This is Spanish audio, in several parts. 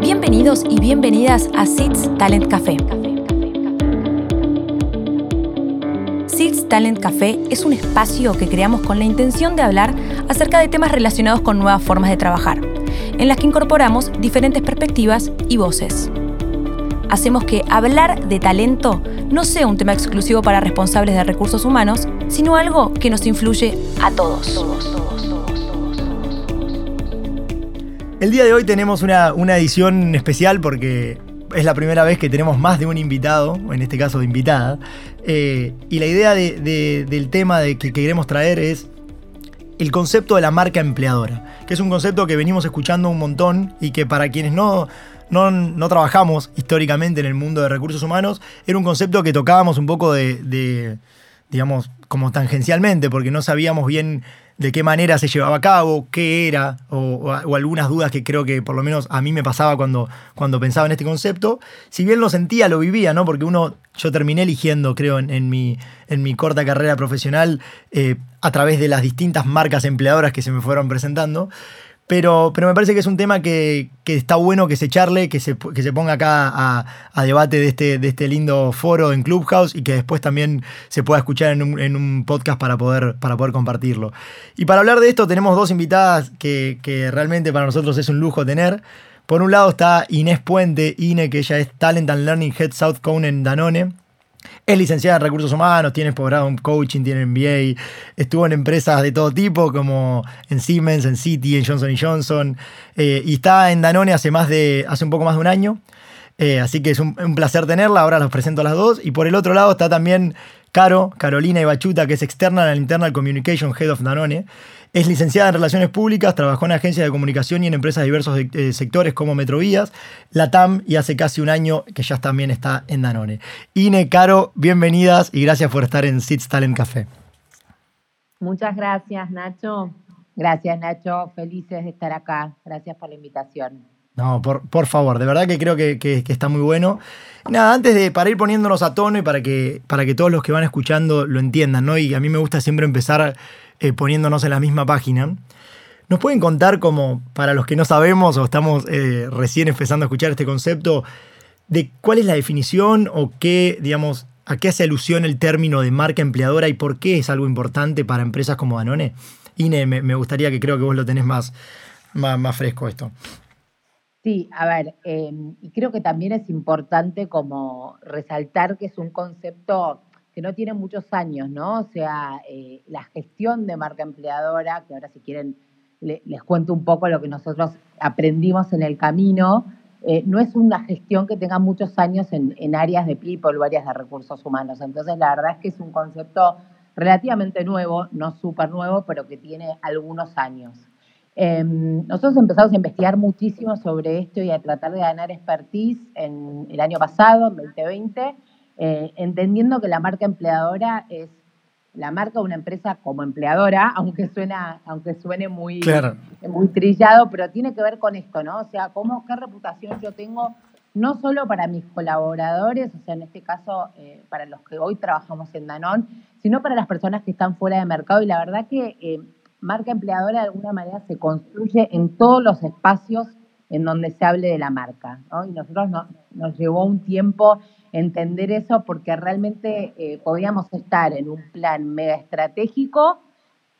Bienvenidos y bienvenidas a SITS Talent Café. SITS Talent Café es un espacio que creamos con la intención de hablar acerca de temas relacionados con nuevas formas de trabajar, en las que incorporamos diferentes perspectivas y voces. Hacemos que hablar de talento no sea un tema exclusivo para responsables de recursos humanos, sino algo que nos influye a todos. El día de hoy tenemos una, edición especial porque es la primera vez que tenemos más de un invitado, en este caso de invitada, eh, y la idea del tema de que queremos traer es el concepto de la marca empleadora, que es un concepto que venimos escuchando un montón y que para quienes no, no, trabajamos históricamente en el mundo de recursos humanos, era un concepto que tocábamos un poco de, digamos, como tangencialmente, porque no sabíamos bien de qué manera se llevaba a cabo, qué era, o, algunas dudas que creo que por lo menos a mí me pasaba cuando, cuando pensaba en este concepto. Si bien lo sentía, lo vivía, ¿no? Porque uno, yo terminé eligiendo, creo, en, mi, en mi corta carrera profesional, eh, a través de las distintas marcas empleadoras que se me fueron presentando. Pero, pero me parece que es un tema que, está bueno que se charle, que se, que se ponga acá a, debate de este, de este lindo foro en Clubhouse y que después también se pueda escuchar en un, podcast para poder, para poder compartirlo. Y para hablar de esto tenemos dos invitadas que, que realmente para nosotros es un lujo tener. Por un lado está Inés Puente, Ine, que ella es Talent and Learning Head South Cone en Danone. Es licenciada en recursos humanos, tiene posgrado en coaching, tiene MBA, estuvo en empresas de todo tipo, como en Siemens, en City, en Johnson Johnson, eh, y está en Danone hace, más de, hace un poco más de un año. Eh, así que es un, placer tenerla, ahora los presento a las dos. Y por el otro lado está también Caro, Carolina Ibachuta, que es externa en Internal Communication Head of Danone. Es licenciada en Relaciones Públicas, trabajó en agencias de comunicación y en empresas de diversos eh, sectores como Metrovías, Latam y hace casi un año que ya también está en Danone. Ine, Caro, bienvenidas y gracias por estar en Sits Talent Café. Muchas gracias, Nacho. Gracias, Nacho. Felices de estar acá. Gracias por la invitación. No, por, por favor, de verdad que creo que, está muy bueno. Nada, antes de, para ir poniéndonos a tono y para que, para que todos los que van escuchando lo entiendan, ¿no? Y a mí me gusta siempre empezar eh, poniéndonos en la misma página. ¿Nos pueden contar como, para los que no sabemos o estamos eh, recién empezando a escuchar este concepto, de cuál es la definición o qué, digamos, a qué hace alusión el término de marca empleadora y por qué es algo importante para empresas como Danone? Ine, me, gustaría que creo que vos lo tenés más, más, fresco esto. Sí, a ver, eh, y creo que también es importante como resaltar que es un concepto que no tiene muchos años, ¿no? O sea, eh, la gestión de marca empleadora, que ahora si quieren les cuento un poco lo que nosotros aprendimos en el camino, eh, no es una gestión que tenga muchos años en, áreas de people o áreas de recursos humanos. Entonces, la verdad es que es un concepto relativamente nuevo, no súper nuevo, pero que tiene algunos años. Em, nosotros empezamos a investigar muchísimo sobre esto y a tratar de ganar expertise en el año pasado, en 2020, eh, entendiendo que la marca empleadora es la marca de una empresa como empleadora, aunque suena, aunque suene muy, muy trillado, pero tiene que ver con esto, ¿no? O sea, cómo, qué reputación yo tengo, no solo para mis colaboradores, o sea, en este caso, eh, para los que hoy trabajamos en Danón, sino para las personas que están fuera de mercado. Y la verdad que eh, marca empleadora de alguna manera se construye en todos los espacios en donde se hable de la marca, ¿no? Y nosotros nos llevó un tiempo entender eso porque realmente eh, podíamos estar en un plan mega estratégico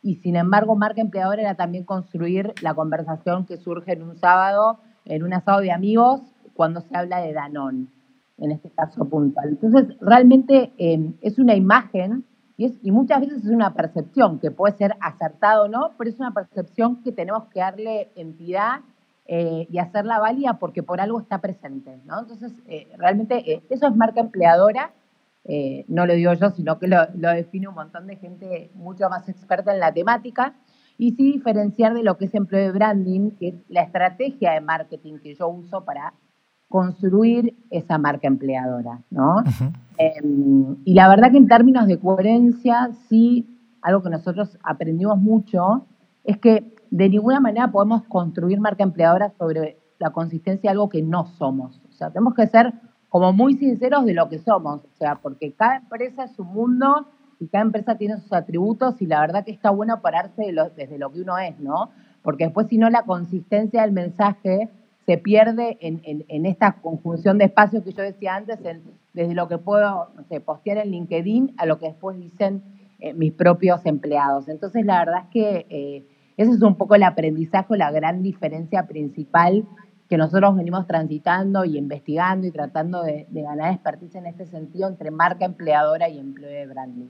y sin embargo marca empleadora era también construir la conversación que surge en un sábado, en un asado de amigos, cuando se habla de Danón, en este caso puntual. Entonces, realmente em, es una imagen y, es, y muchas veces es una percepción que puede ser acertada o no, pero es una percepción que tenemos que darle entidad eh, y hacerla válida porque por algo está presente, ¿no? Entonces, eh, realmente eh, eso es marca empleadora, no lo digo yo, sino que lo, define un montón de gente mucho más experta en la temática, y sí diferenciar de lo que es empleo de branding, que es la estrategia de marketing que yo uso para construir esa marca empleadora, ¿no? Em, y la verdad que en términos de coherencia, sí, algo que nosotros aprendimos mucho, es que de ninguna manera podemos construir marca empleadora sobre la consistencia de algo que no somos. O sea, tenemos que ser como muy sinceros de lo que somos, o sea, porque cada empresa es un mundo y cada empresa tiene sus atributos y la verdad que está bueno pararse desde lo que uno es, ¿no? Porque después si no la consistencia del mensaje se pierde en, esta conjunción de espacios que yo decía antes, desde lo que puedo postear en LinkedIn a lo que después dicen eh, mis propios empleados. Entonces la verdad es que eh, ese es un poco el aprendizaje, la gran diferencia principal que nosotros venimos transitando y investigando y tratando de, ganar expertise en este sentido entre marca empleadora y empleo de branding.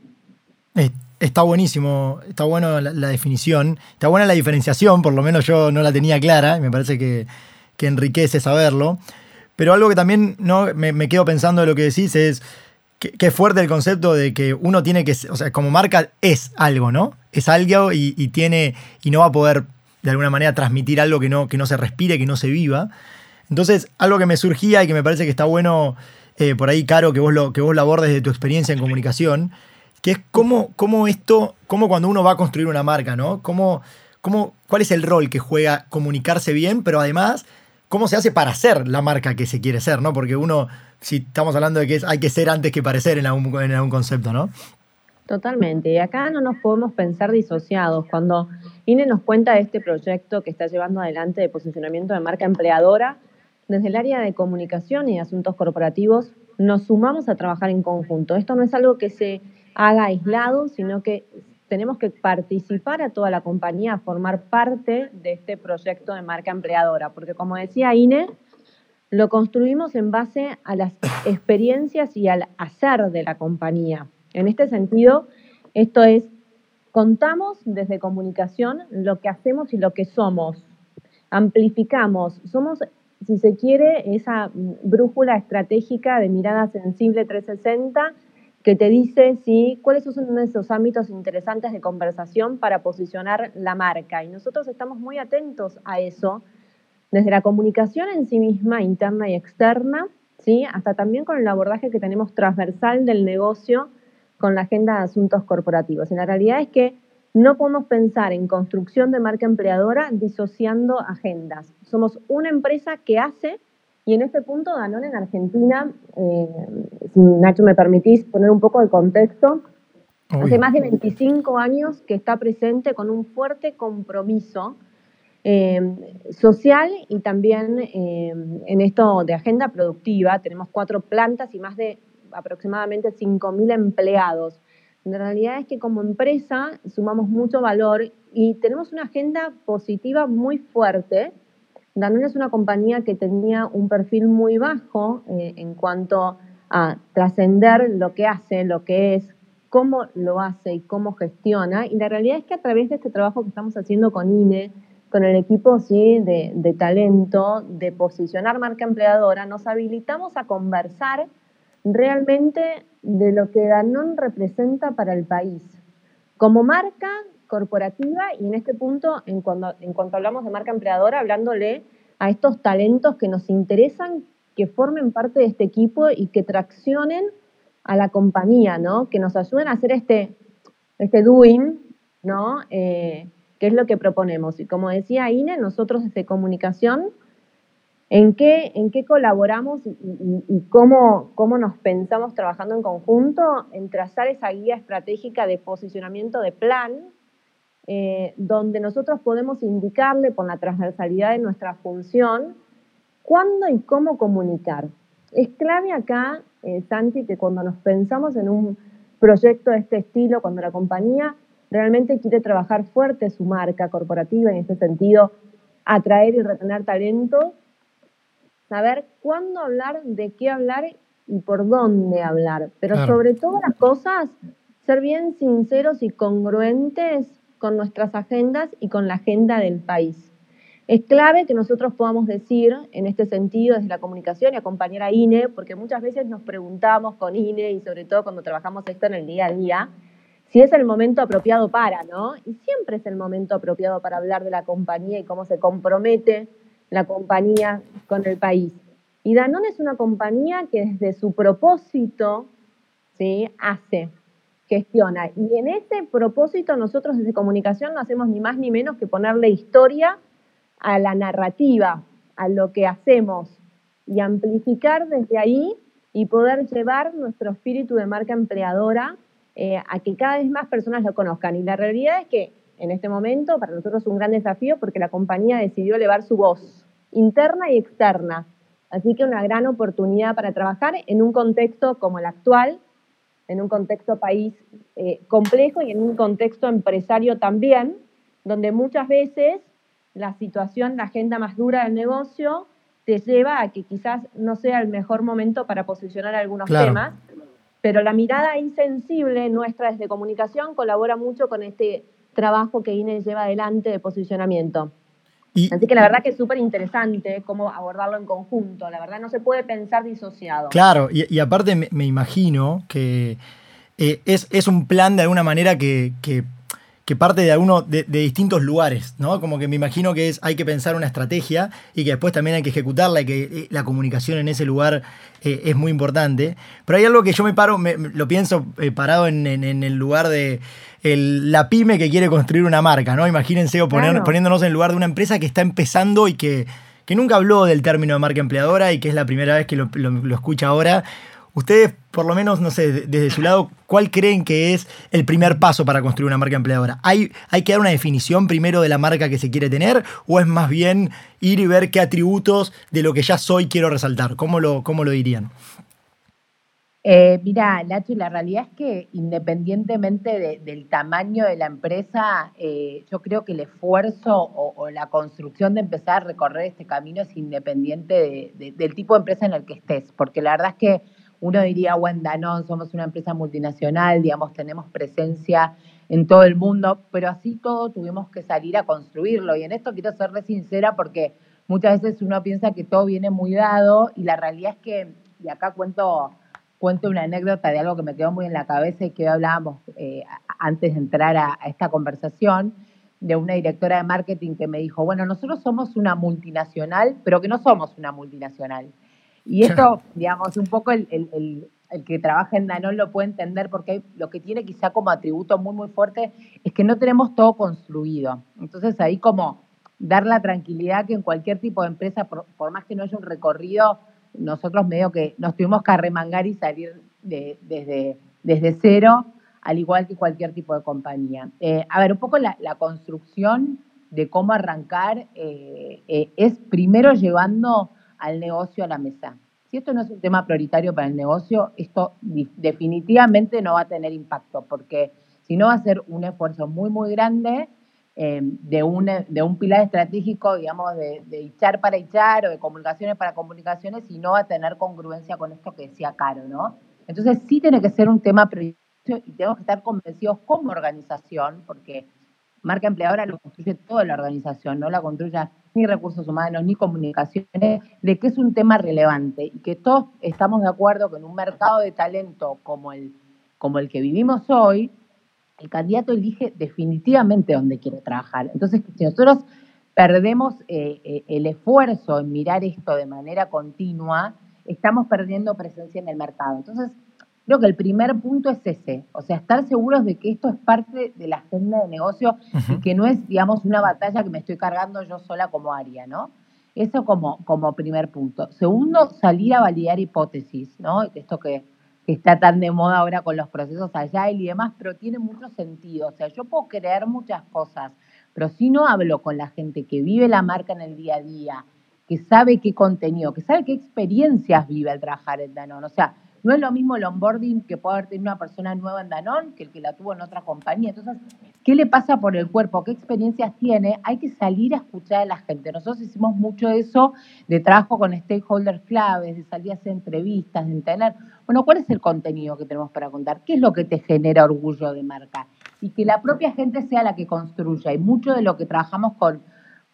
Está buenísimo, está buena la, definición, está buena la diferenciación, por lo menos yo no la tenía clara, y me parece que, enriquece saberlo. Pero algo que también no me, quedo pensando de lo que decís es que, fuerte el concepto de que uno tiene que, o sea, como marca es algo, ¿no? Es algo y, tiene, y no va a poder de alguna manera transmitir algo que no, que no se respire, que no se viva. Entonces, algo que me surgía y que me parece que está bueno eh, por ahí, Caro, que vos, lo, que vos abordes de tu experiencia en comunicación, que es cómo, cómo esto, cómo cuando uno va a construir una marca, ¿no? Cómo, cómo, ¿Cuál es el rol que juega comunicarse bien, pero además, cómo se hace para ser la marca que se quiere ser, ¿no? Porque uno, si estamos hablando de que hay que ser antes que parecer en algún, en algún concepto, ¿no? Totalmente. Y acá no nos podemos pensar disociados. Cuando INE nos cuenta de este proyecto que está llevando adelante de posicionamiento de marca empleadora, desde el área de comunicación y asuntos corporativos nos sumamos a trabajar en conjunto. Esto no es algo que se haga aislado, sino que tenemos que participar a toda la compañía, a formar parte de este proyecto de marca empleadora, porque como decía INE, lo construimos en base a las experiencias y al hacer de la compañía. En este sentido, esto es, contamos desde comunicación lo que hacemos y lo que somos, amplificamos, somos, si se quiere, esa brújula estratégica de mirada sensible 360 que te dice si, cuáles son esos ámbitos interesantes de conversación para posicionar la marca. Y nosotros estamos muy atentos a eso, desde la comunicación en sí misma, interna y externa, ¿sí? hasta también con el abordaje que tenemos transversal del negocio con la agenda de asuntos corporativos. Y la realidad es que no podemos pensar en construcción de marca empleadora disociando agendas. Somos una empresa que hace, y en este punto Danone en Argentina, eh, si Nacho me permitís poner un poco de contexto, hace más de 25 años que está presente con un fuerte compromiso eh, social y también eh, en esto de agenda productiva. Tenemos cuatro plantas y más de aproximadamente 5.000 empleados. La realidad es que como empresa sumamos mucho valor y tenemos una agenda positiva muy fuerte. Danone es una compañía que tenía un perfil muy bajo eh, en cuanto a trascender lo que hace, lo que es, cómo lo hace y cómo gestiona. Y la realidad es que a través de este trabajo que estamos haciendo con INE, con el equipo ¿sí? de, de talento, de posicionar marca empleadora, nos habilitamos a conversar realmente de lo que Danone representa para el país. Como marca corporativa y en este punto, en, cuando, en cuanto hablamos de marca empleadora, hablándole a estos talentos que nos interesan, que formen parte de este equipo y que traccionen a la compañía, ¿no? Que nos ayuden a hacer este, este doing, ¿no? Eh, que es lo que proponemos. Y como decía Ine, nosotros desde comunicación ¿En qué, en qué colaboramos y, cómo, cómo, nos pensamos trabajando en conjunto? En trazar esa guía estratégica de posicionamiento de plan, eh, donde nosotros podemos indicarle por la transversalidad de nuestra función cuándo y cómo comunicar. Es clave acá, eh, Santi, que cuando nos pensamos en un proyecto de este estilo, cuando la compañía realmente quiere trabajar fuerte su marca corporativa, en este sentido, atraer y retener talento, saber cuándo hablar, de qué hablar y por dónde hablar. Pero sobre todas las cosas, ser bien sinceros y congruentes con nuestras agendas y con la agenda del país. Es clave que nosotros podamos decir en este sentido desde la comunicación y acompañar a INE, porque muchas veces nos preguntamos con INE y sobre todo cuando trabajamos esto en el día a día, si es el momento apropiado para, ¿no? Y siempre es el momento apropiado para hablar de la compañía y cómo se compromete la compañía con el país. Y Danone es una compañía que desde su propósito ¿sí? hace, gestiona. Y en ese propósito nosotros desde comunicación no hacemos ni más ni menos que ponerle historia a la narrativa, a lo que hacemos y amplificar desde ahí y poder llevar nuestro espíritu de marca empleadora eh, a que cada vez más personas lo conozcan. Y la realidad es que en este momento para nosotros es un gran desafío porque la compañía decidió elevar su voz interna y externa. Así que una gran oportunidad para trabajar en un contexto como el actual, en un contexto país eh, complejo y en un contexto empresario también, donde muchas veces la situación, la agenda más dura del negocio te lleva a que quizás no sea el mejor momento para posicionar algunos temas, pero la mirada insensible nuestra desde comunicación colabora mucho con este trabajo que INE lleva adelante de posicionamiento. Así que la verdad que es súper interesante cómo abordarlo en conjunto. La verdad no se puede pensar disociado. Claro, y, aparte me, imagino que eh, es, es, un plan de alguna manera que, que que parte de alguno de, distintos lugares, ¿no? Como que me imagino que es, hay que pensar una estrategia y que después también hay que ejecutarla y que eh, la comunicación en ese lugar eh, es muy importante. Pero hay algo que yo me paro, me, lo pienso eh, parado en, el lugar de la pyme que quiere construir una marca, ¿no? Imagínense o poniéndonos en el lugar de una empresa que está empezando y que, que, nunca habló del término de marca empleadora y que es la primera vez que lo, lo escucha ahora. Ustedes, por lo menos, no sé, desde su lado, ¿cuál creen que es el primer paso para construir una marca empleadora? ¿Hay, ¿Hay que dar una definición primero de la marca que se quiere tener? ¿O es más bien ir y ver qué atributos de lo que ya soy quiero resaltar? ¿Cómo lo, cómo lo dirían? Eh, mira, Nacho, la realidad es que independientemente del tamaño de la empresa, eh, yo creo que el esfuerzo o, la construcción de empezar a recorrer este camino es independiente del tipo de empresa en el que estés, porque la verdad es que uno diría, no, somos una empresa multinacional, digamos, tenemos presencia en todo el mundo, pero así todo tuvimos que salir a construirlo. Y en esto quiero serle sincera porque muchas veces uno piensa que todo viene muy dado y la realidad es que, y acá cuento, cuento una anécdota de algo que me quedó muy en la cabeza y que hablábamos eh, antes de entrar a esta conversación, de una directora de marketing que me dijo, bueno, nosotros somos una multinacional, pero que no somos una multinacional. Y esto, digamos, un poco el, que trabaja en Danone lo puede entender porque lo que tiene quizá como atributo muy, muy fuerte es que no tenemos todo construido. Entonces ahí como dar la tranquilidad que en cualquier tipo de empresa, por, más que no haya un recorrido, nosotros medio que nos tuvimos que arremangar y salir desde, desde cero, al igual que cualquier tipo de compañía. Eh, a ver, un poco la, construcción de cómo arrancar eh, eh, es primero llevando al negocio a la mesa. Si esto no es un tema prioritario para el negocio, esto definitivamente no va a tener impacto, porque si no va a ser un esfuerzo muy, muy grande eh, de, un, de un pilar estratégico, digamos, de, de echar para echar o de comunicaciones para comunicaciones y no va a tener congruencia con esto que decía Caro, ¿no? Entonces sí tiene que ser un tema prioritario y tenemos que estar convencidos como organización, porque marca empleadora lo construye toda la organización, no la construye ni recursos humanos, ni comunicaciones, de que es un tema relevante y que todos estamos de acuerdo que en un mercado de talento como el, como el que vivimos hoy, el candidato elige definitivamente dónde quiere trabajar. Entonces, si nosotros perdemos eh, eh, el esfuerzo en mirar esto de manera continua, estamos perdiendo presencia en el mercado. Entonces, Creo que el primer punto es ese, o sea, estar seguros de que esto es parte de la agenda de negocio y que no es, digamos, una batalla que me estoy cargando yo sola como área, ¿no? Eso como, como primer punto. Segundo, salir a validar hipótesis, ¿no? Esto que, está tan de moda ahora con los procesos allá y demás, pero tiene mucho sentido. O sea, yo puedo creer muchas cosas, pero si no hablo con la gente que vive la marca en el día a día, que sabe qué contenido, que sabe qué experiencias vive al trabajar en Danone. O sea, no es lo mismo el onboarding que puede haber tenido una persona nueva en Danone que el que la tuvo en otra compañía. Entonces, ¿qué le pasa por el cuerpo? ¿Qué experiencias tiene? Hay que salir a escuchar a la gente. Nosotros hicimos mucho eso de trabajo con stakeholders claves, de salir a hacer entrevistas, de entender, bueno, ¿cuál es el contenido que tenemos para contar? ¿Qué es lo que te genera orgullo de marca? Y que la propia gente sea la que construya. Y mucho de lo que trabajamos con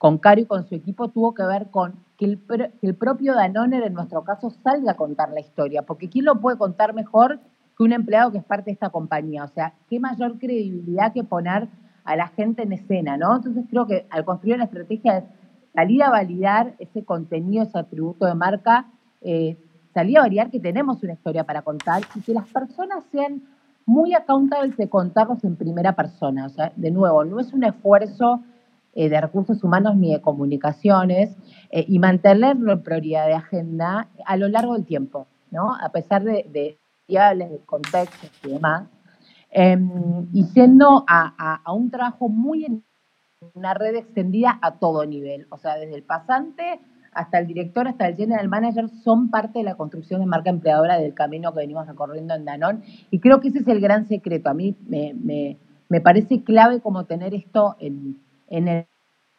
con y con su equipo tuvo que ver con que el, propio Danone, en nuestro caso, salga a contar la historia, porque ¿quién lo puede contar mejor que un empleado que es parte de esta compañía? O sea, qué mayor credibilidad que poner a la gente en escena, ¿no? Entonces creo que al construir la estrategia es salir a validar ese contenido, ese atributo de marca, eh, salir a validar que tenemos una historia para contar y que las personas sean muy accountables de contarlos en primera persona. O sea, de nuevo, no es un esfuerzo eh, de recursos humanos ni de comunicaciones eh, y mantenerlo en prioridad de agenda a lo largo del tiempo, ¿no? A pesar de, de de contextos y demás. Em, y yendo a, un trabajo muy en una red extendida a todo nivel, o sea, desde el pasante hasta el director, hasta el general manager, son parte de la construcción de marca empleadora del camino que venimos recorriendo en Danón. Y creo que ese es el gran secreto. A mí me, parece clave como tener esto en, el,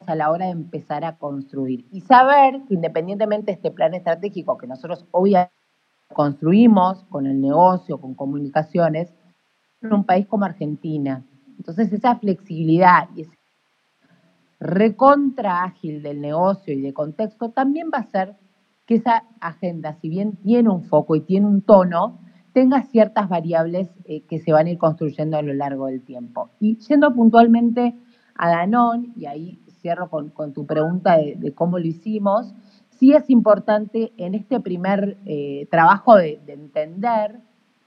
a la hora de empezar a construir. Y saber que independientemente de este plan estratégico que nosotros obviamente construimos con el negocio, con comunicaciones, en un país como Argentina. Entonces esa flexibilidad y ese recontra ágil del negocio y de contexto también va a ser que esa agenda, si bien tiene un foco y tiene un tono, tenga ciertas variables eh, que se van a ir construyendo a lo largo del tiempo. Y yendo puntualmente a Danón, y ahí cierro con, tu pregunta de, cómo lo hicimos, sí es importante en este primer eh, trabajo de, de entender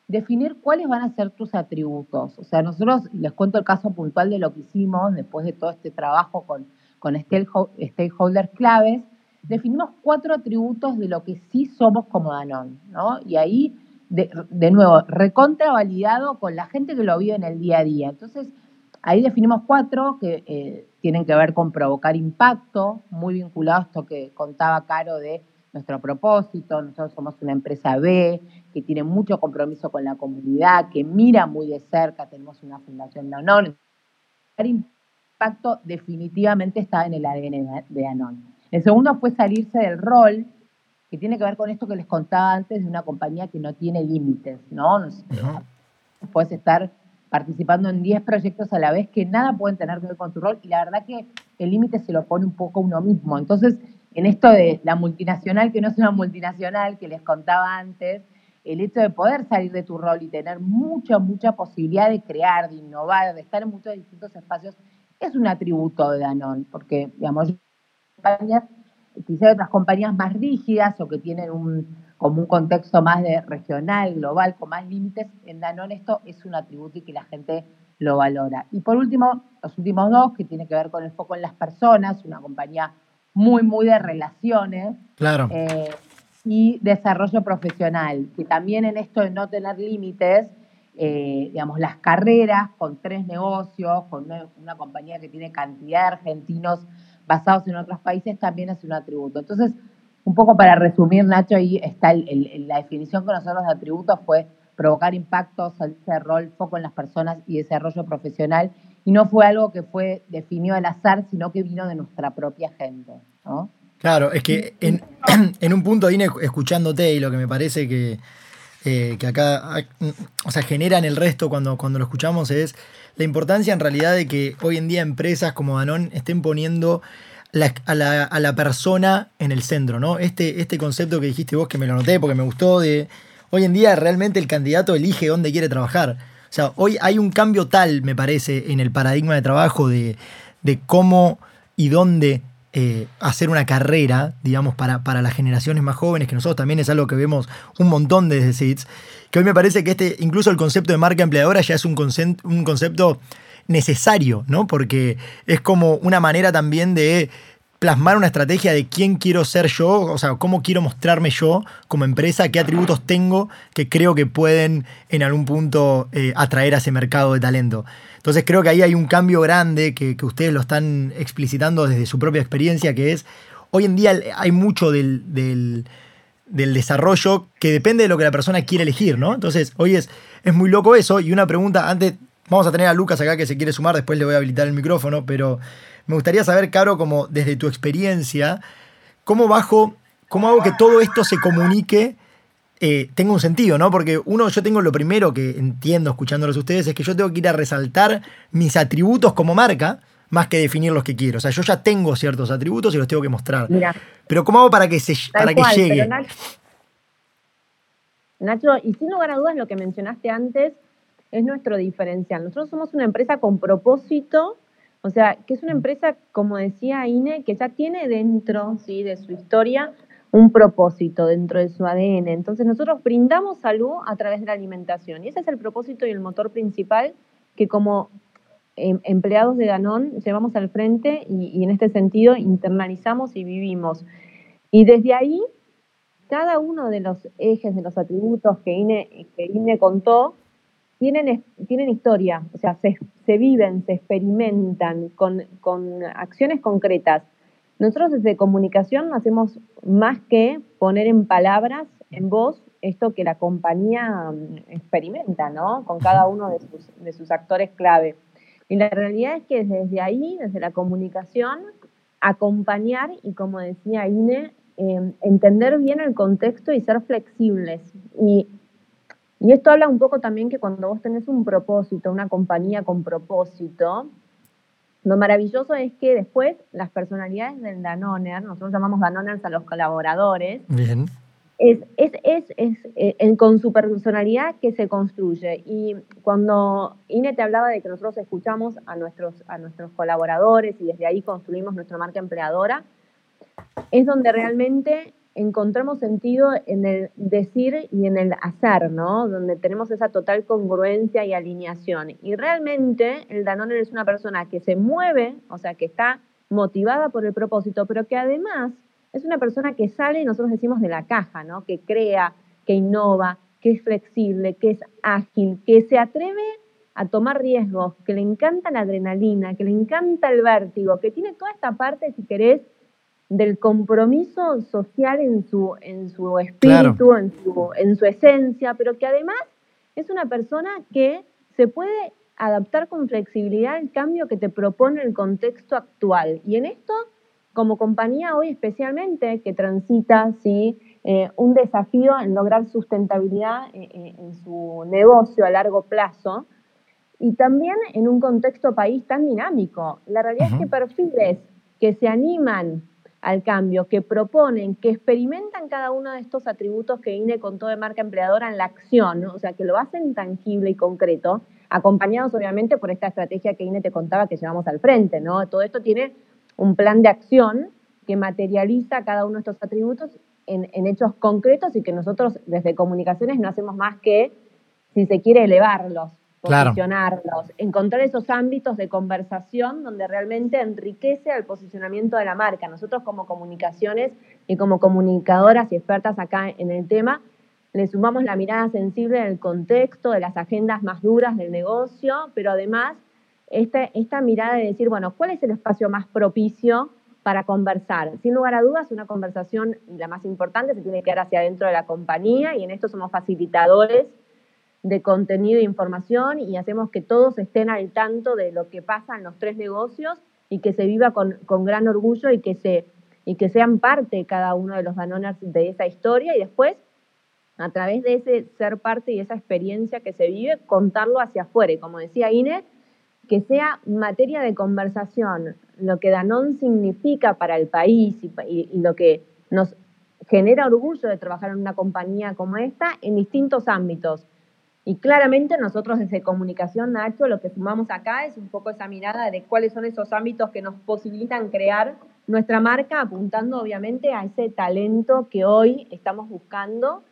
definir cuáles van a ser tus atributos. O sea, nosotros les cuento el caso puntual de lo que hicimos después de todo este trabajo con, con stakeholders claves. Definimos cuatro atributos de lo que sí somos como Danone, ¿no? Y ahí, de, de nuevo, recontravalidado con la gente que lo vive en el día a día. Entonces, ahí definimos cuatro que eh, tienen que ver con provocar impacto, muy vinculado a esto que contaba Caro de nuestro propósito. Nosotros somos una empresa B que tiene mucho compromiso con la comunidad, que mira muy de cerca. Tenemos una fundación de honor. El impacto definitivamente está en el ADN de Anon. El segundo fue salirse del rol, que tiene que ver con esto que les contaba antes de una compañía que no tiene límites, ¿no? Puedes estar participando en 10 proyectos a la vez que nada pueden tener que ver con tu rol y la verdad que el límite se lo pone un poco uno mismo. Entonces, en esto de la multinacional, que no es una multinacional, que les contaba antes, el hecho de poder salir de tu rol y tener mucha, mucha posibilidad de crear, de innovar, de estar en muchos distintos espacios, es un atributo de Danone, porque, digamos, compañías, quizá otras compañías más rígidas o que tienen un, como un contexto más de regional, global, con más límites, en Danone esto es un atributo y que la gente lo valora. Y por último, los últimos dos, que tiene que ver con el foco en las personas, una compañía muy, muy de relaciones. Claro. Eh, y desarrollo profesional, que también en esto de no tener límites, eh, digamos, las carreras con tres negocios, con una, compañía que tiene cantidad de argentinos basados en otros países, también es un atributo. Entonces, un poco para resumir, Nacho, ahí está la definición que nosotros de atributos fue provocar impacto, salirse de rol, foco en las personas y desarrollo profesional y no fue algo que fue definido al azar, sino que vino de nuestra propia gente. ¿no? Claro, es que en, un punto vine escuchándote y lo que me parece que, eh, que acá o sea, genera en el resto cuando, cuando lo escuchamos es la importancia en realidad de que hoy en día empresas como Danón estén poniendo a, la, persona en el centro, ¿no? Este, este concepto que dijiste vos que me lo noté porque me gustó de hoy en día realmente el candidato elige dónde quiere trabajar. O sea, hoy hay un cambio tal, me parece, en el paradigma de trabajo de, cómo y dónde eh, hacer una carrera, digamos, para, para, las generaciones más jóvenes, que nosotros también es algo que vemos un montón desde SIDS, que hoy me parece que este, incluso el concepto de marca empleadora ya es un, un concepto necesario, ¿no? Porque es como una manera también de plasmar una estrategia de quién quiero ser yo, o sea, cómo quiero mostrarme yo como empresa, qué atributos tengo que creo que pueden en algún punto eh, atraer a ese mercado de talento. Entonces creo que ahí hay un cambio grande que, ustedes lo están explicitando desde su propia experiencia, que es, hoy en día hay mucho del, del, desarrollo que depende de lo que la persona quiere elegir, ¿no? Entonces, hoy es, es muy loco eso. Y una pregunta, antes, vamos a tener a Lucas acá que se quiere sumar, después le voy a habilitar el micrófono, pero... Me gustaría saber, Caro, como desde tu experiencia, cómo bajo, cómo hago que todo esto se comunique, eh, tenga un sentido, ¿no? Porque uno, yo tengo lo primero que entiendo escuchándolos ustedes, es que yo tengo que ir a resaltar mis atributos como marca, más que definir los que quiero. O sea, yo ya tengo ciertos atributos y los tengo que mostrar. pero ¿cómo hago para que, se, para que llegue? Nacho, y sin lugar a dudas lo que mencionaste antes es nuestro diferencial. Nosotros somos una empresa con propósito o sea, que es una empresa, como decía Ine, que ya tiene dentro ¿sí? de su historia un propósito dentro de su ADN. Entonces nosotros brindamos salud a través de la alimentación y ese es el propósito y el motor principal que como em, empleados de Danón llevamos al frente y, en este sentido internalizamos y vivimos. Y desde ahí, cada uno de los ejes, de los atributos que Ine, que Ine contó, tienen, tienen historia, o sea, se, viven, se experimentan con, con, acciones concretas. Nosotros desde comunicación no hacemos más que poner en palabras, en voz, esto que la compañía mm, experimenta, ¿no? Con cada uno de sus, de sus actores clave. Y la realidad es que desde ahí, desde la comunicación, acompañar y, como decía Ine, em, entender bien el contexto y ser flexibles. Y, y esto habla un poco también que cuando vos tenés un propósito, una compañía con propósito, lo maravilloso es que después las personalidades del Danoner, nosotros llamamos Danoners a los colaboradores, Bien es, es, es, es eh, con su personalidad que se construye. Y cuando Ine te hablaba de que nosotros escuchamos a nuestros, a nuestros colaboradores y desde ahí construimos nuestra marca empleadora, es donde realmente encontramos sentido en el decir y en el hacer, ¿no? Donde tenemos esa total congruencia y alineación. Y realmente el Danone es una persona que se mueve, o sea, que está motivada por el propósito, pero que además es una persona que sale, nosotros decimos, de la caja, ¿no? Que crea, que innova, que es flexible, que es ágil, que se atreve a tomar riesgos, que le encanta la adrenalina, que le encanta el vértigo, que tiene toda esta parte, si querés, del compromiso social en su, en su espíritu, en, su, en su esencia, pero que además es una persona que se puede adaptar con flexibilidad al cambio que te propone el contexto actual. Y en esto como compañía hoy especialmente que transita ¿sí? Eh, un desafío en lograr sustentabilidad eh, eh, en su negocio a largo plazo y también en un contexto país tan dinámico. La realidad es que perfiles que se animan al cambio, que proponen, que experimentan cada uno de estos atributos que INE contó de marca empleadora en la acción, o sea, que lo hacen tangible y concreto, acompañados obviamente por esta estrategia que INE te contaba que llevamos al frente, ¿no? Todo esto tiene un plan de acción que materializa cada uno de estos atributos en, hechos concretos y que nosotros desde comunicaciones no hacemos más que, si se quiere, elevarlos, posicionarlos, encontrar esos ámbitos de conversación donde realmente enriquece al posicionamiento de la marca. Nosotros como comunicaciones y como comunicadoras y expertas acá en el tema, le sumamos la mirada sensible del contexto, de las agendas más duras del negocio, pero además esta, esta mirada de decir, bueno, ¿cuál es el espacio más propicio para conversar? Sin lugar a dudas, una conversación, la más importante, se tiene que dar hacia adentro de la compañía y en esto somos facilitadores de contenido e información y hacemos que todos estén al tanto de lo que pasa en los tres negocios y que se viva con, con gran orgullo y que, se, y que sean parte cada uno de los Danoners de esa historia y después, a través de ese ser parte y esa experiencia que se vive, contarlo hacia afuera. Y como decía Inés, que sea materia de conversación lo que Danón significa para el país y, lo que nos genera orgullo de trabajar en una compañía como esta en distintos ámbitos. Y claramente nosotros desde comunicación, Nacho, lo que sumamos acá es un poco esa mirada de cuáles son esos ámbitos que nos posibilitan crear nuestra marca, apuntando obviamente a ese talento que hoy estamos buscando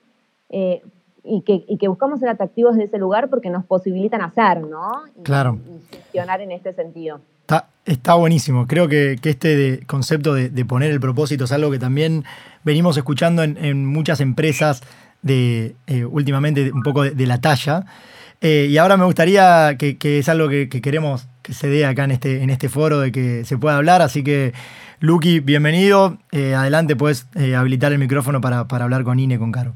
eh, y que, buscamos ser atractivos de ese lugar porque nos posibilitan hacer, ¿no? claro. Y funcionar en este sentido. Está, está buenísimo. Creo que, este concepto de, poner el propósito es algo que también venimos escuchando en, muchas empresas de eh, últimamente un poco de, la talla. Eh, y ahora me gustaría que, es algo que, queremos que se dé acá en este, en este foro, de que se pueda hablar. Así que, Luqui, bienvenido. Eh, adelante, puedes habilitar el micrófono para, para hablar con Ine, con Caro.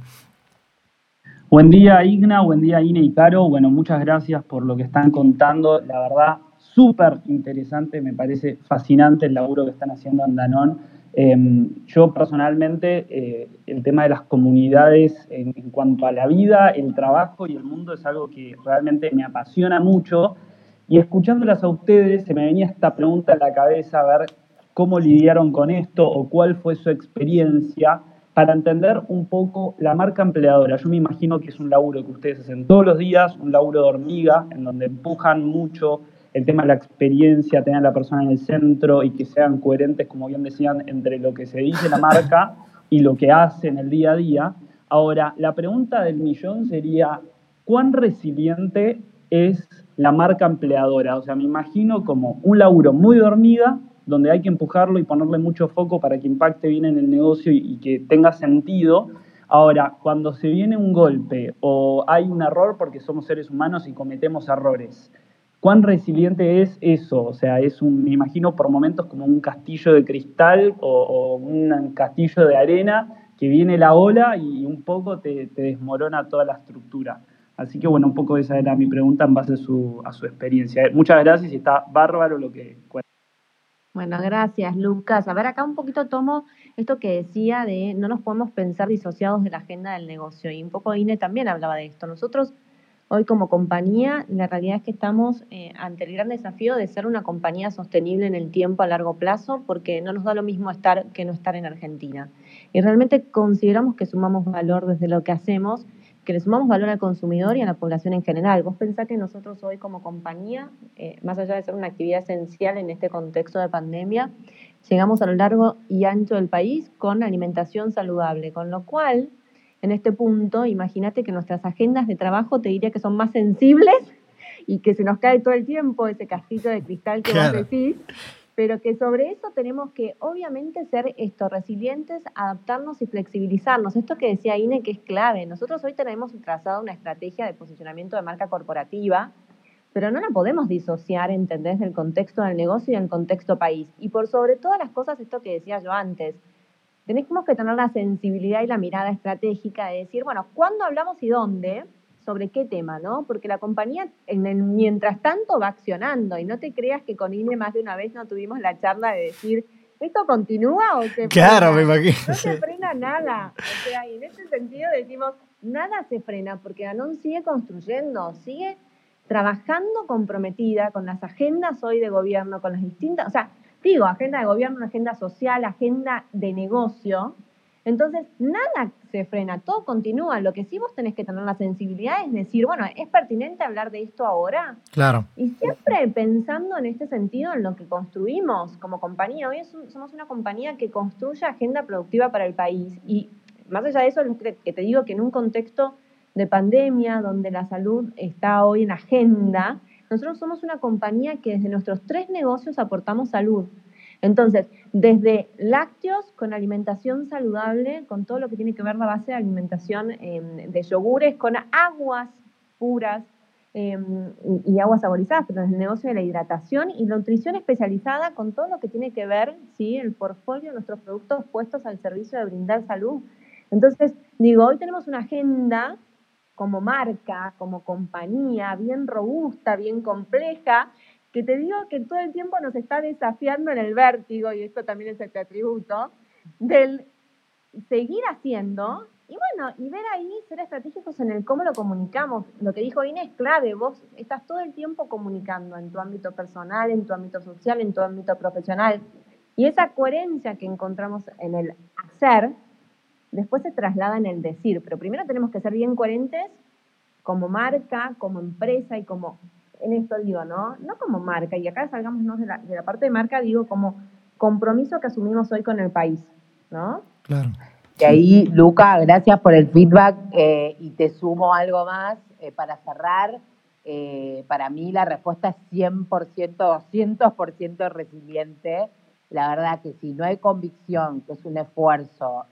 Buen día, Igna, buen día, Ine y Caro. Bueno, muchas gracias por lo que están contando. La verdad, súper interesante, me parece fascinante el laburo que están haciendo en Danón. Em, yo personalmente, eh, el tema de las comunidades en, cuanto a la vida, el trabajo y el mundo es algo que realmente me apasiona mucho. Y escuchándolas a ustedes, se me venía esta pregunta en la cabeza, a ver cómo lidiaron con esto o cuál fue su experiencia para entender un poco la marca empleadora. Yo me imagino que es un laburo que ustedes hacen todos los días, un laburo de hormiga, en donde empujan mucho el tema de la experiencia, tener a la persona en el centro y que sean coherentes, como bien decían, entre lo que se dice la marca y lo que hace en el día a día. Ahora, la pregunta del millón sería, ¿cuán resiliente es la marca empleadora? O sea, me imagino como un laburo muy de hormiga, donde hay que empujarlo y ponerle mucho foco para que impacte bien en el negocio y, que tenga sentido. Ahora, cuando se viene un golpe o hay un error, porque somos seres humanos y cometemos errores, ¿cuán resiliente es eso? O sea, es un, me imagino por momentos como un castillo de cristal o, un castillo de arena que viene la ola y un poco te, desmorona toda la estructura. Así que bueno, un poco esa era mi pregunta en base a su, experiencia. Muchas gracias y está bárbaro lo que cuenta. Bueno, gracias, Lucas. A ver, acá un poquito tomo esto que decía de no nos podemos pensar disociados de la agenda del negocio. Y un poco Ine también hablaba de esto. Nosotros hoy como compañía, la realidad es que estamos eh, ante el gran desafío de ser una compañía sostenible en el tiempo a largo plazo, porque no nos da lo mismo estar que no estar en Argentina. Y realmente consideramos que sumamos valor desde lo que hacemos que le sumamos valor al consumidor y a la población en general. Vos pensás que nosotros hoy como compañía, eh, más allá de ser una actividad esencial en este contexto de pandemia, llegamos a lo largo y ancho del país con alimentación saludable, con lo cual, en este punto, imagínate que nuestras agendas de trabajo te diría que son más sensibles y que se nos cae todo el tiempo ese castillo de cristal que vos decís, pero que sobre eso tenemos que obviamente ser esto, resilientes, adaptarnos y flexibilizarnos. Esto que decía Ine que es clave. Nosotros hoy tenemos trazado una estrategia de posicionamiento de marca corporativa, pero no la podemos disociar, ¿entendés?, del contexto del negocio y del contexto país. Y por sobre todas las cosas, esto que decía yo antes, tenemos que tener la sensibilidad y la mirada estratégica de decir, bueno, ¿cuándo hablamos y dónde? sobre qué tema, ¿no? Porque la compañía en el mientras tanto va accionando y no te creas que con INE más de una vez no tuvimos la charla de decir, ¿esto continúa o se Claro, me imagino. No se frena nada. O sea, y en ese sentido decimos, nada se frena porque Danón sigue construyendo, sigue trabajando comprometida con las agendas hoy de gobierno, con las distintas, o sea, digo, agenda de gobierno, agenda social, agenda de negocio, entonces, nada se frena, todo continúa. Lo que sí vos tenés que tener la sensibilidad es decir, bueno, ¿es pertinente hablar de esto ahora? Claro. Y siempre pensando en este sentido, en lo que construimos como compañía. Hoy somos una compañía que construye agenda productiva para el país. Y más allá de eso, que te digo que en un contexto de pandemia, donde la salud está hoy en agenda, nosotros somos una compañía que desde nuestros tres negocios aportamos salud. Entonces, desde lácteos con alimentación saludable, con todo lo que tiene que ver la base de alimentación em, de yogures, con aguas puras em, y, aguas saborizadas, pero desde el negocio de la hidratación y nutrición especializada con todo lo que tiene que ver, ¿sí? el portfolio de nuestros productos puestos al servicio de brindar salud. Entonces, digo, hoy tenemos una agenda como marca, como compañía, bien robusta, bien compleja, que te digo que todo el tiempo nos está desafiando en el vértigo, y esto también es este atributo, del seguir haciendo y bueno, y ver ahí, ser estratégicos en el cómo lo comunicamos. Lo que dijo Inés es clave, vos estás todo el tiempo comunicando en tu ámbito personal, en tu ámbito social, en tu ámbito profesional. Y esa coherencia que encontramos en el hacer, después se traslada en el decir. Pero primero tenemos que ser bien coherentes como marca, como empresa y como en esto digo, ¿no? No como marca, y acá salgamos de la, de la parte de marca, digo como compromiso que asumimos hoy con el país, ¿no? Claro. Y ahí, Luca, gracias por el feedback eh, y te sumo algo más eh, para cerrar. Eh, para mí la respuesta es 100%, 200% resiliente. La verdad que si no hay convicción, que es un esfuerzo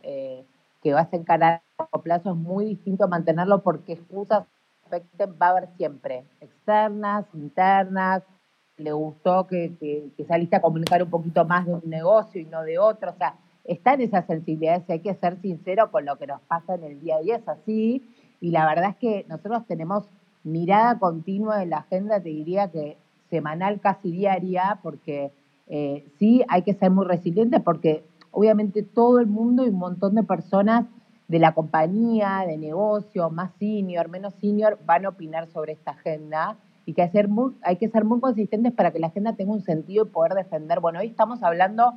que vas a encarar a largo plazo, es muy distinto mantenerlo porque excusas va a haber siempre, externas, internas, le gustó que, que, saliste a comunicar un poquito más de un negocio y no de otro, o sea, está en esas sensibilidades hay que ser sincero con lo que nos pasa en el día a día, es así, y la verdad es que nosotros tenemos mirada continua en la agenda, te diría que semanal, casi diaria, porque eh, sí hay que ser muy resiliente, porque obviamente todo el mundo y un montón de personas de la compañía, de negocio, más senior, menos senior, van a opinar sobre esta agenda y que hay que ser muy consistentes para que la agenda tenga un sentido y poder defender. Bueno, hoy estamos hablando,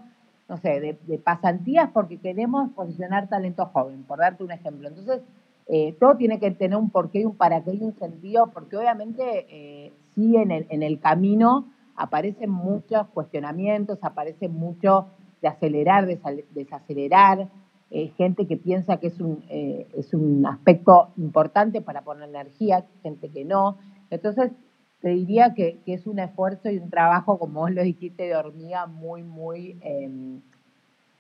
no sé, de, pasantías porque queremos posicionar talento joven, por darte un ejemplo. Entonces, eh, todo tiene que tener un porqué y un para qué y un sentido, porque obviamente eh, sí en el, en el camino aparecen muchos cuestionamientos, aparece mucho de acelerar, desacelerar, eh, gente que piensa que es un, eh, es un aspecto importante para poner energía, gente que no. Entonces, te diría que, es un esfuerzo y un trabajo, como vos lo dijiste, de hormiga muy, muy, em,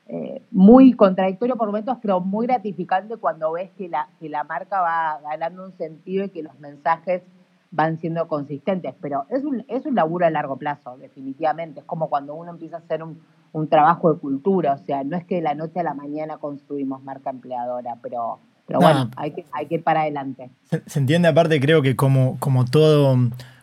eh, muy contradictorio por momentos, pero muy gratificante cuando ves que la, que la marca va ganando un sentido y que los mensajes van siendo consistentes. Pero es un, es un laburo a largo plazo, definitivamente. Es como cuando uno empieza a hacer un, un trabajo de cultura, o sea, no es que de la noche a la mañana construimos marca empleadora, pero, pero bueno, hay que, hay que ir para adelante. Se, entiende aparte, creo que como, como todo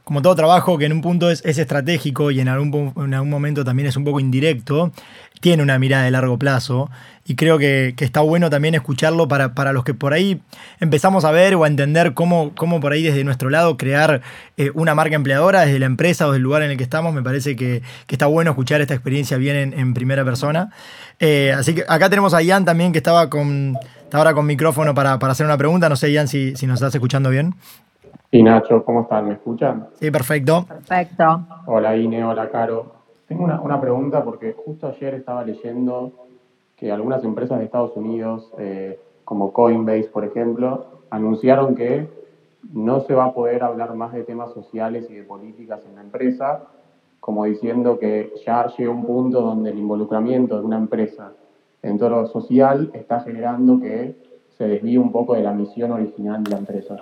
como todo trabajo que en un punto es, estratégico y en algún, en algún, momento también es un poco indirecto, tiene una mirada de largo plazo. Y creo que, está bueno también escucharlo para, para, los que por ahí empezamos a ver o a entender cómo, cómo por ahí desde nuestro lado crear eh, una marca empleadora desde la empresa o del lugar en el que estamos. Me parece que, está bueno escuchar esta experiencia bien en, primera persona. Eh, así que acá tenemos a Ian también que estaba con, ahora con micrófono para, hacer una pregunta. No sé, Ian, si, si nos estás escuchando bien. Sí, Nacho, ¿cómo están? ¿Me escuchan? Sí, perfecto. Perfecto. Hola, Ine, hola, Caro. Tengo una, pregunta porque justo ayer estaba leyendo que algunas empresas de Estados Unidos, eh, como Coinbase, por ejemplo, anunciaron que no se va a poder hablar más de temas sociales y de políticas en la empresa, como diciendo que ya llega un punto donde el involucramiento de una empresa en todo lo social está generando que se desvíe un poco de la misión original de la empresa.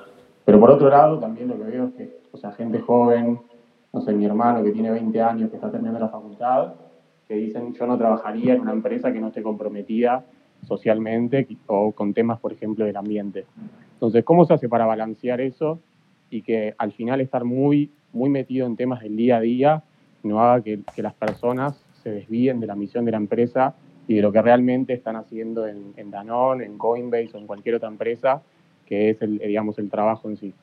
Pero por otro lado, también lo que veo es que, o sea, gente joven, no sé, mi hermano que tiene 20 años, que está terminando la facultad, que dicen, yo no trabajaría en una empresa que no esté comprometida socialmente o con temas, por ejemplo, del ambiente. Entonces, ¿cómo se hace para balancear eso y que al final estar muy, muy metido en temas del día a día no haga que, que las personas se desvíen de la misión de la empresa y de lo que realmente están haciendo en, en Danone, en Coinbase o en cualquier otra empresa que es el, digamos, el trabajo en sí.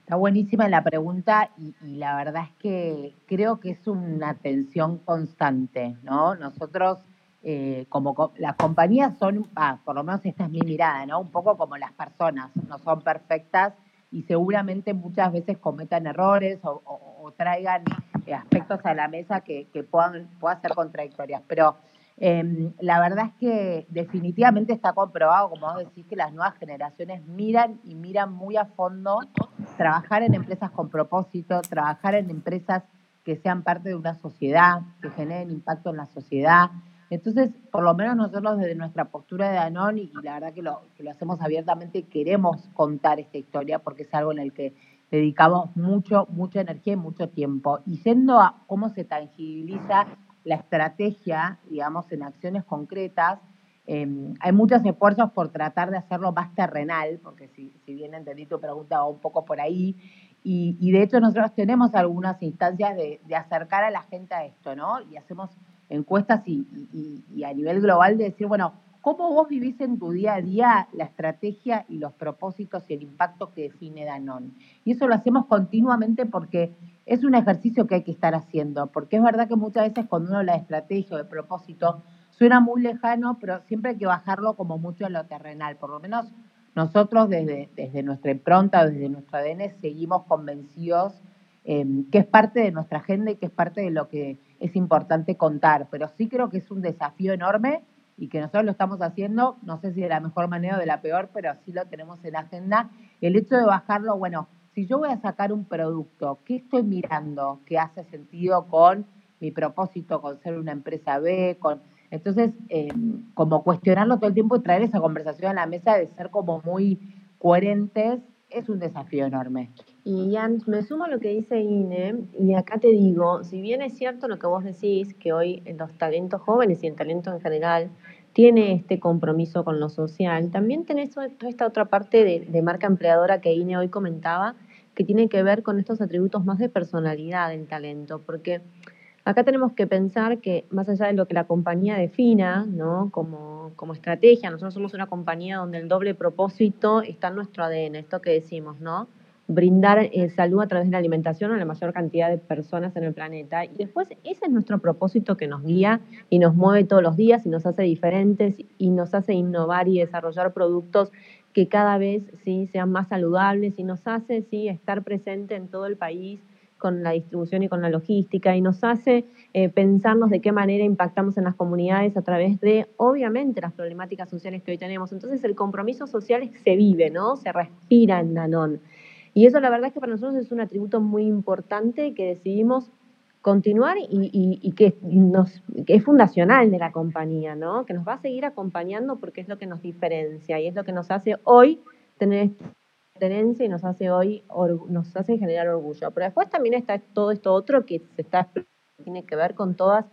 Está buenísima la pregunta y, la verdad es que creo que es una tensión constante, ¿no? Nosotros, eh, como las compañías son, ah, por lo menos esta es mi mirada, ¿no? Un poco como las personas, no son perfectas y seguramente muchas veces cometan errores o, traigan eh, aspectos a la mesa que, que puedan, puedan ser contradictorias, pero Em, la verdad es que definitivamente está comprobado, como vos decís, que las nuevas generaciones miran y miran muy a fondo trabajar en empresas con propósito, trabajar en empresas que sean parte de una sociedad, que generen impacto en la sociedad. Entonces, por lo menos nosotros desde nuestra postura de Danón, y, la verdad que lo, hacemos abiertamente, queremos contar esta historia porque es algo en el que dedicamos mucho, mucha energía y mucho tiempo. Y yendo a cómo se tangibiliza la estrategia, digamos, en acciones concretas. Em, hay muchos esfuerzos por tratar de hacerlo más terrenal, porque si, si bien entendí tu pregunta un poco por ahí, y, de hecho nosotros tenemos algunas instancias de, acercar a la gente a esto, ¿no? Y hacemos encuestas y, y, a nivel global de decir, bueno, ¿cómo vos vivís en tu día a día la estrategia y los propósitos y el impacto que define Danón? Y eso lo hacemos continuamente porque es un ejercicio que hay que estar haciendo, porque es verdad que muchas veces cuando uno la estrategia o el propósito suena muy lejano, pero siempre hay que bajarlo como mucho en lo terrenal. Por lo menos nosotros desde, desde nuestra impronta, desde nuestro ADN, seguimos convencidos em, que es parte de nuestra agenda y que es parte de lo que es importante contar. Pero sí creo que es un desafío enorme y que nosotros lo estamos haciendo, no sé si de la mejor manera o de la peor, pero sí lo tenemos en agenda. El hecho de bajarlo, bueno, si yo voy a sacar un producto, ¿qué estoy mirando que hace sentido con mi propósito, con ser una empresa B? con Entonces, em, como cuestionarlo todo el tiempo y traer esa conversación a la mesa de ser como muy coherentes es un desafío enorme. Y Jan, me sumo a lo que dice Ine, y acá te digo, si bien es cierto lo que vos decís, que hoy los talentos jóvenes y el talento en general tiene este compromiso con lo social. También tenés toda esta otra parte de, marca empleadora que Ine hoy comentaba, que tiene que ver con estos atributos más de personalidad del talento, porque acá tenemos que pensar que más allá de lo que la compañía defina ¿no? como, como estrategia, nosotros somos una compañía donde el doble propósito está en nuestro ADN, esto que decimos, ¿no? Brindar eh, salud a través de la alimentación a la mayor cantidad de personas en el planeta. Y después ese es nuestro propósito que nos guía y nos mueve todos los días y nos hace diferentes y nos hace innovar y desarrollar productos que cada vez sí sean más saludables y nos hace sí estar presente en todo el país con la distribución y con la logística y nos hace eh, pensarnos de qué manera impactamos en las comunidades a través de, obviamente, las problemáticas sociales que hoy tenemos. Entonces el compromiso social se vive, ¿no? Se respira en Danón. Y eso la verdad es que para nosotros es un atributo muy importante que decidimos continuar y, que, nos, es fundacional de la compañía, ¿no? Que nos va a seguir acompañando porque es lo que nos diferencia y es lo que nos hace hoy tener esta tenencia y nos hace hoy nos hace generar orgullo. Pero después también está todo esto otro que se está tiene que ver con todas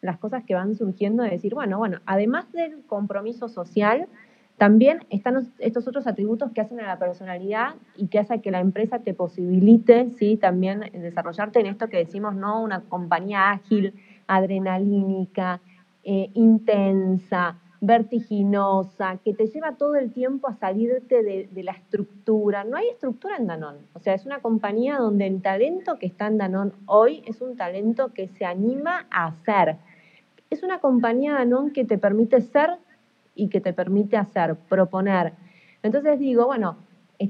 las cosas que van surgiendo de decir, bueno, bueno, además del compromiso social, también están estos otros atributos que hacen a la personalidad y que hacen que la empresa te posibilite, ¿sí? También desarrollarte en esto que decimos, ¿no? Una compañía ágil, adrenalínica, eh, intensa, vertiginosa, que te lleva todo el tiempo a salirte de, de, la estructura. No hay estructura en Danón. O sea, es una compañía donde el talento que está en Danón hoy es un talento que se anima a hacer. Es una compañía Danón que te permite ser y que te permite hacer, proponer. Entonces digo, bueno,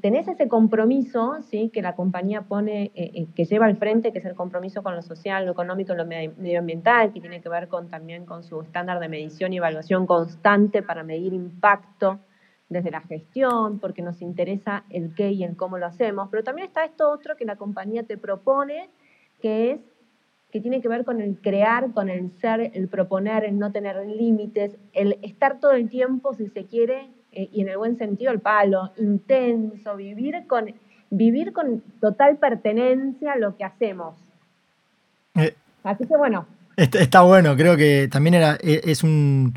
tenés ese compromiso ¿sí? que la compañía pone, eh, eh, que lleva al frente, que es el compromiso con lo social, lo económico lo medioambiental, que tiene que ver con, también con su estándar de medición y evaluación constante para medir impacto desde la gestión, porque nos interesa el qué y el cómo lo hacemos, pero también está esto otro que la compañía te propone, que es que tiene que ver con el crear, con el ser, el proponer, el no tener límites, el estar todo el tiempo, si se quiere, eh, y en el buen sentido, el palo, intenso, vivir con, vivir con total pertenencia a lo que hacemos. Eh, Así que bueno. Está, bueno, creo que también era, e, es, un,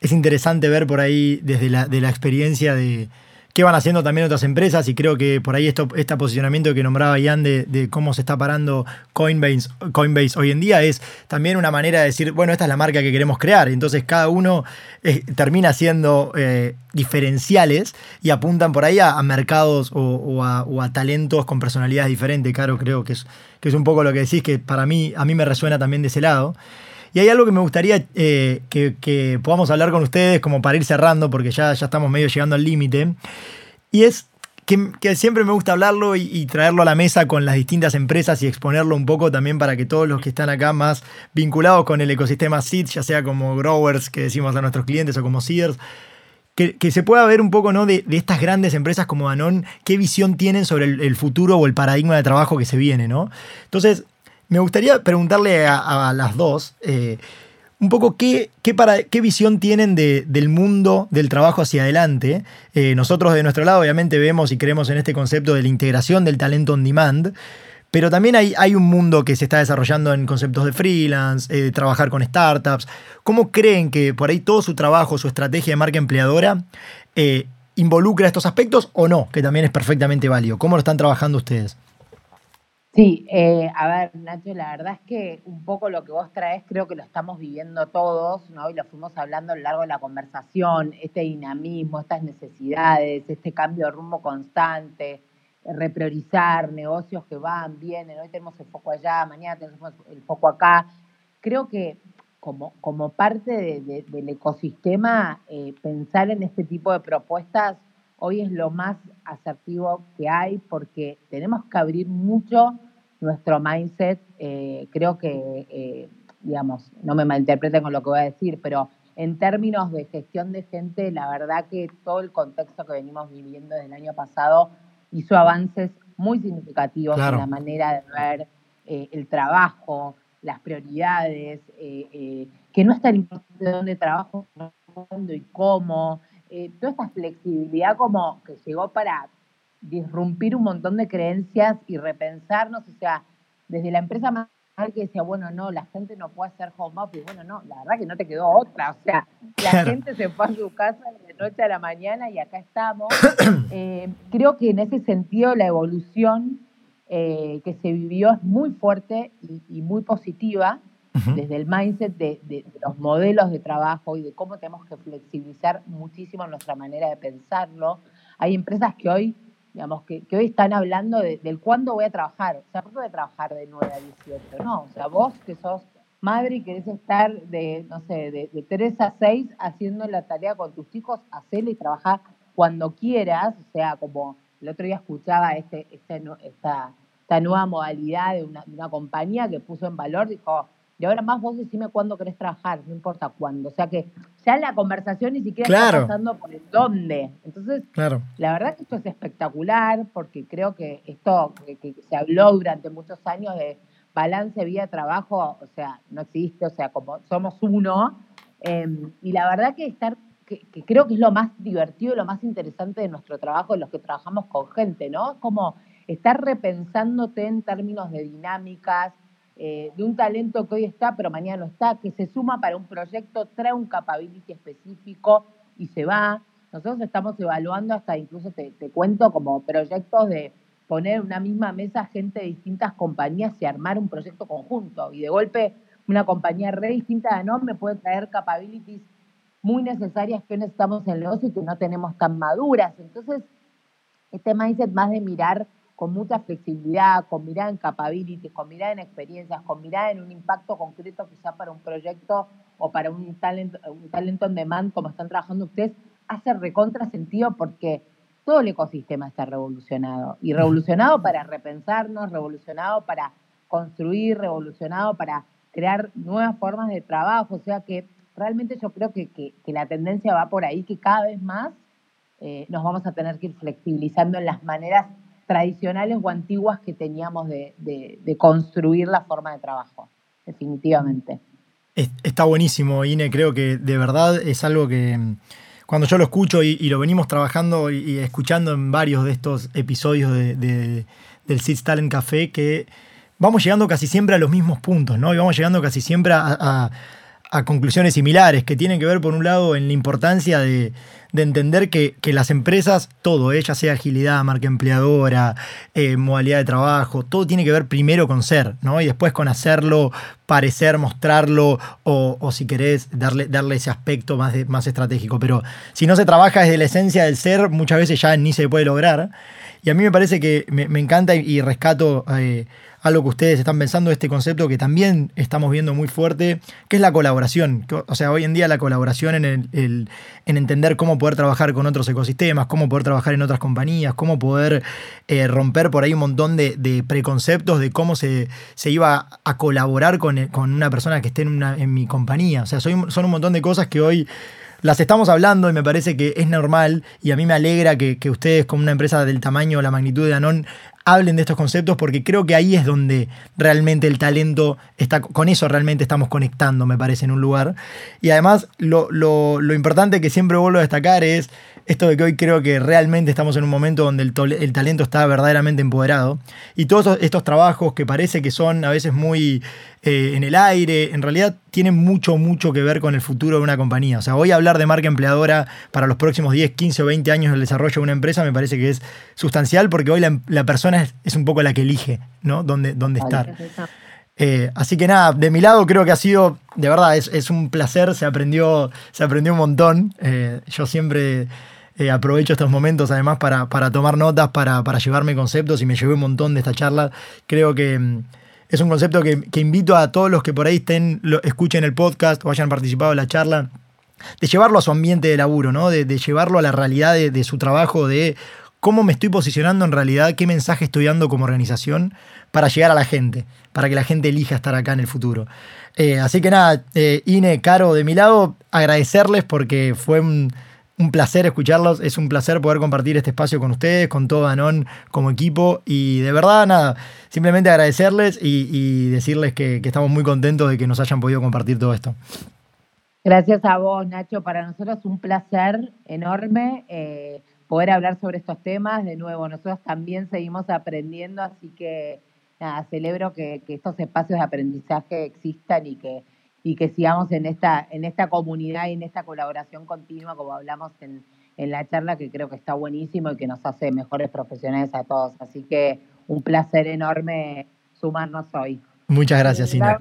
es interesante ver por ahí desde la, de la experiencia de qué van haciendo también otras empresas y creo que por ahí esto, este posicionamiento que nombraba Ian de, cómo se está parando Coinbase, Coinbase hoy en día es también una manera de decir, bueno, esta es la marca que queremos crear. Entonces cada uno eh, termina siendo eh, diferenciales y apuntan por ahí a, mercados o, a, talentos con personalidades diferentes. Claro, creo que es, que es un poco lo que decís, que para mí, a mí me resuena también de ese lado. Y hay algo que me gustaría eh, que, podamos hablar con ustedes, como para ir cerrando, porque ya, ya estamos medio llegando al límite. Y es que, siempre me gusta hablarlo y, traerlo a la mesa con las distintas empresas y exponerlo un poco también para que todos los que están acá más vinculados con el ecosistema SEED, ya sea como growers que decimos a nuestros clientes o como seeders, que, se pueda ver un poco ¿no? de, estas grandes empresas como Danone, qué visión tienen sobre el, futuro o el paradigma de trabajo que se viene. ¿no? Entonces, me gustaría preguntarle a, las dos eh, un poco qué, qué, para, qué visión tienen del mundo del trabajo hacia adelante. Eh, nosotros de nuestro lado obviamente vemos y creemos en este concepto de la integración del talento on demand, pero también hay, hay un mundo que se está desarrollando en conceptos de freelance, eh, de trabajar con startups. ¿Cómo creen que por ahí todo su trabajo, su estrategia de marca empleadora involucra estos aspectos o no? Que también es perfectamente válido. ¿Cómo lo están trabajando ustedes? Sí, eh, a ver, Nacho, la verdad es que un poco lo que vos traes creo que lo estamos viviendo todos, ¿no? Y lo fuimos hablando a lo largo de la conversación, este dinamismo, estas necesidades, este cambio de rumbo constante, repriorizar negocios que van, vienen, hoy tenemos el foco allá, mañana tenemos el foco acá. Creo que como, como parte del ecosistema, eh, pensar en este tipo de propuestas hoy es lo más asertivo que hay porque tenemos que abrir mucho nuestro mindset. Eh, creo que, eh, digamos, no me malinterpreten con lo que voy a decir, pero en términos de gestión de gente, la verdad que todo el contexto que venimos viviendo desde el año pasado hizo avances muy significativos en la manera de ver eh, el trabajo, las prioridades, que no está el importante de dónde trabajo, cuándo y cómo, toda esta flexibilidad como que llegó para disrumpir un montón de creencias y repensarnos, o sea, desde la empresa más que decía, bueno, no, la gente no puede hacer home office, bueno, no, la verdad que no te quedó otra, o sea, la gente se fue a su casa de noche a la mañana y acá estamos. Eh, creo que en ese sentido la evolución eh, que se vivió es muy fuerte y, muy positiva desde el mindset de, de, los modelos de trabajo y de cómo tenemos que flexibilizar muchísimo nuestra manera de pensarlo. Hay empresas que hoy digamos, que, hoy están hablando del cuándo voy a trabajar. O sea, ¿por qué voy a trabajar de 9 a 18? No, o sea, vos que sos madre y querés estar de, no sé, de, de 3 a 6 haciendo la tarea con tus hijos, hacela y trabajar cuando quieras. O sea, como el otro día escuchaba este, este, esta, esta nueva modalidad de de una compañía que puso en valor, dijo, y ahora más vos decime cuándo querés trabajar, no importa cuándo. O sea que ya la conversación ni siquiera está pasando por el dónde. Entonces, claro. la verdad que esto es espectacular porque creo que esto que, se habló durante muchos años de balance vida-trabajo, o sea, no existe, o sea, como somos uno. Em, y la verdad que estar, que, creo que es lo más divertido lo más interesante de nuestro trabajo, de los que trabajamos con gente, ¿no? Es como estar repensándote en términos de dinámicas, eh, de un talento que hoy está, pero mañana no está, que se suma para un proyecto, trae un capability específico y se va. Nosotros estamos evaluando hasta incluso te, te cuento como proyectos de poner en una misma mesa gente de distintas compañías y armar un proyecto conjunto. Y de golpe una compañía re distinta de nombre puede traer capabilities muy necesarias que necesitamos en el negocio y que no tenemos tan maduras. Entonces, este mindset más de mirar con mucha flexibilidad, con mirada en capabilities, con mirada en experiencias, con mirada en un impacto concreto quizá para un proyecto o para un talento, un talento en demand como están trabajando ustedes, hace recontra sentido porque todo el ecosistema está revolucionado. Y revolucionado para repensarnos, revolucionado para construir, revolucionado para crear nuevas formas de trabajo. O sea que realmente yo creo que, la tendencia va por ahí, que cada vez más eh, nos vamos a tener que ir flexibilizando en las maneras tradicionales o antiguas que teníamos de, construir la forma de trabajo, definitivamente. Está buenísimo, Ine, creo que de verdad es algo que cuando yo lo escucho y, lo venimos trabajando y, escuchando en varios de estos episodios de, del Seeds Talent Café, que vamos llegando casi siempre a los mismos puntos, ¿no? Y vamos llegando casi siempre a conclusiones similares, que tienen que ver, por un lado, en la importancia de, de entender que, las empresas, todo, eh, ya sea agilidad, marca empleadora, eh, modalidad de trabajo, todo tiene que ver primero con ser, ¿no? Y después con hacerlo, parecer, mostrarlo, o, si querés, darle, darle ese aspecto más, más estratégico. Pero si no se trabaja desde la esencia del ser, muchas veces ya ni se puede lograr. Y a mí me parece que me, encanta y, rescato eh, algo que ustedes están pensando, este concepto que también estamos viendo muy fuerte, que es la colaboración. O sea, hoy en día la colaboración en, el, en entender cómo poder trabajar con otros ecosistemas, cómo poder trabajar en otras compañías, cómo poder eh, romper por ahí un montón de, preconceptos de cómo se, se, iba a colaborar con, con, una persona que esté en, una, en mi compañía. O sea, son un montón de cosas que hoy las estamos hablando y me parece que es normal y a mí me alegra que, ustedes como una empresa del tamaño la magnitud de Anon hablen de estos conceptos porque creo que ahí es donde realmente el talento está, con eso realmente estamos conectando, me parece, en un lugar. Y además lo, lo, importante que siempre vuelvo a destacar es esto de que hoy creo que realmente estamos en un momento donde el, talento está verdaderamente empoderado. Y todos estos trabajos que parece que son a veces muy eh, en el aire, en realidad tienen mucho, mucho que ver con el futuro de una compañía. O sea, hoy hablar de marca empleadora para los próximos 10, 15 o 20 años del desarrollo de una empresa me parece que es sustancial porque hoy la, persona es, un poco la que elige, ¿no? Dónde, dónde estar. Eh, así que nada, de mi lado creo que ha sido, de verdad, es, un placer, se aprendió, se aprendió un montón. Eh, yo siempre eh, aprovecho estos momentos además para, tomar notas, para, llevarme conceptos y me llevé un montón de esta charla. Creo que mm, es un concepto que, invito a todos los que por ahí estén, escuchen el podcast o hayan participado en la charla, de llevarlo a su ambiente de laburo, ¿no? de, llevarlo a la realidad de, su trabajo, de cómo me estoy posicionando en realidad, qué mensaje estoy dando como organización para llegar a la gente, para que la gente elija estar acá en el futuro. Eh, así que nada, eh, Ine, Caro, de mi lado, agradecerles porque fue un un placer escucharlos, es un placer poder compartir este espacio con ustedes, con todo Danón como equipo y de verdad nada, simplemente agradecerles y, decirles que, estamos muy contentos de que nos hayan podido compartir todo esto. Gracias a vos, Nacho. Para nosotros un placer enorme eh, poder hablar sobre estos temas. De nuevo, nosotros también seguimos aprendiendo, así que nada, celebro que estos espacios de aprendizaje existan y que y que sigamos en esta, en esta comunidad y en esta colaboración continua, como hablamos en, la charla, que creo que está buenísimo y que nos hace mejores profesionales a todos. Así que un placer enorme sumarnos hoy. Muchas gracias, Ina.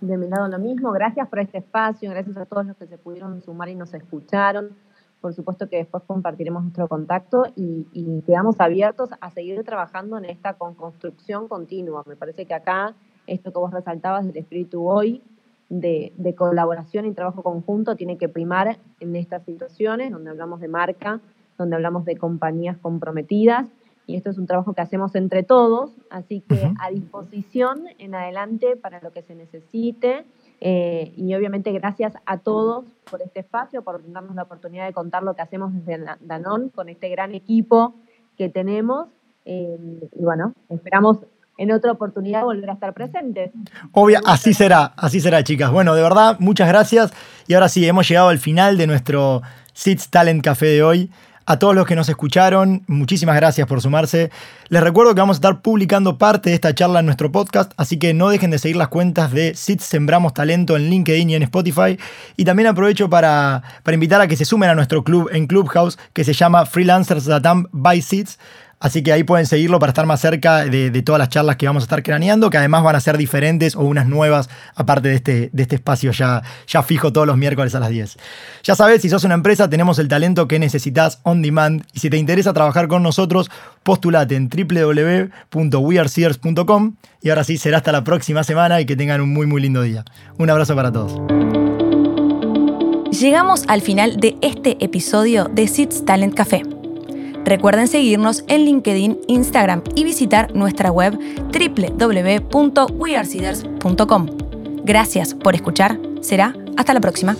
De mi lado lo mismo, gracias por este espacio, gracias a todos los que se pudieron sumar y nos escucharon. Por supuesto que después compartiremos nuestro contacto y, y quedamos abiertos a seguir trabajando en esta construcción continua. Me parece que acá, esto que vos resaltabas del espíritu hoy, de, colaboración y trabajo conjunto tiene que primar en estas situaciones donde hablamos de marca, donde hablamos de compañías comprometidas y esto es un trabajo que hacemos entre todos, así que a disposición en adelante para lo que se necesite eh, y obviamente gracias a todos por este espacio, por darnos la oportunidad de contar lo que hacemos desde Danón con este gran equipo que tenemos eh, y bueno, esperamos en otra oportunidad volver a estar presentes. Obvio, así será, así será, chicas. Bueno, de verdad, muchas gracias. Y ahora sí, hemos llegado al final de nuestro SITS Talent Café de hoy. A todos los que nos escucharon, muchísimas gracias por sumarse. Les recuerdo que vamos a estar publicando parte de esta charla en nuestro podcast, así que no dejen de seguir las cuentas de SITS Sembramos Talento en LinkedIn y en Spotify. Y también aprovecho para, para invitar a que se sumen a nuestro club en Clubhouse que se llama Freelancers Datam by SITS. Así que ahí pueden seguirlo para estar más cerca de, todas las charlas que vamos a estar craneando, que además van a ser diferentes o unas nuevas, aparte de este, de este espacio ya, ya fijo todos los miércoles a las 10. Ya sabes, si sos una empresa, tenemos el talento que necesitas on demand. Y si te interesa trabajar con nosotros, postulate en www.wearseers.com. Y ahora sí, será hasta la próxima semana y que tengan un muy, muy lindo día. Un abrazo para todos. Llegamos al final de este episodio de Seeds Talent Café. Recuerden seguirnos en LinkedIn, Instagram y visitar nuestra web www.wearseeders.com. Gracias por escuchar. Será hasta la próxima.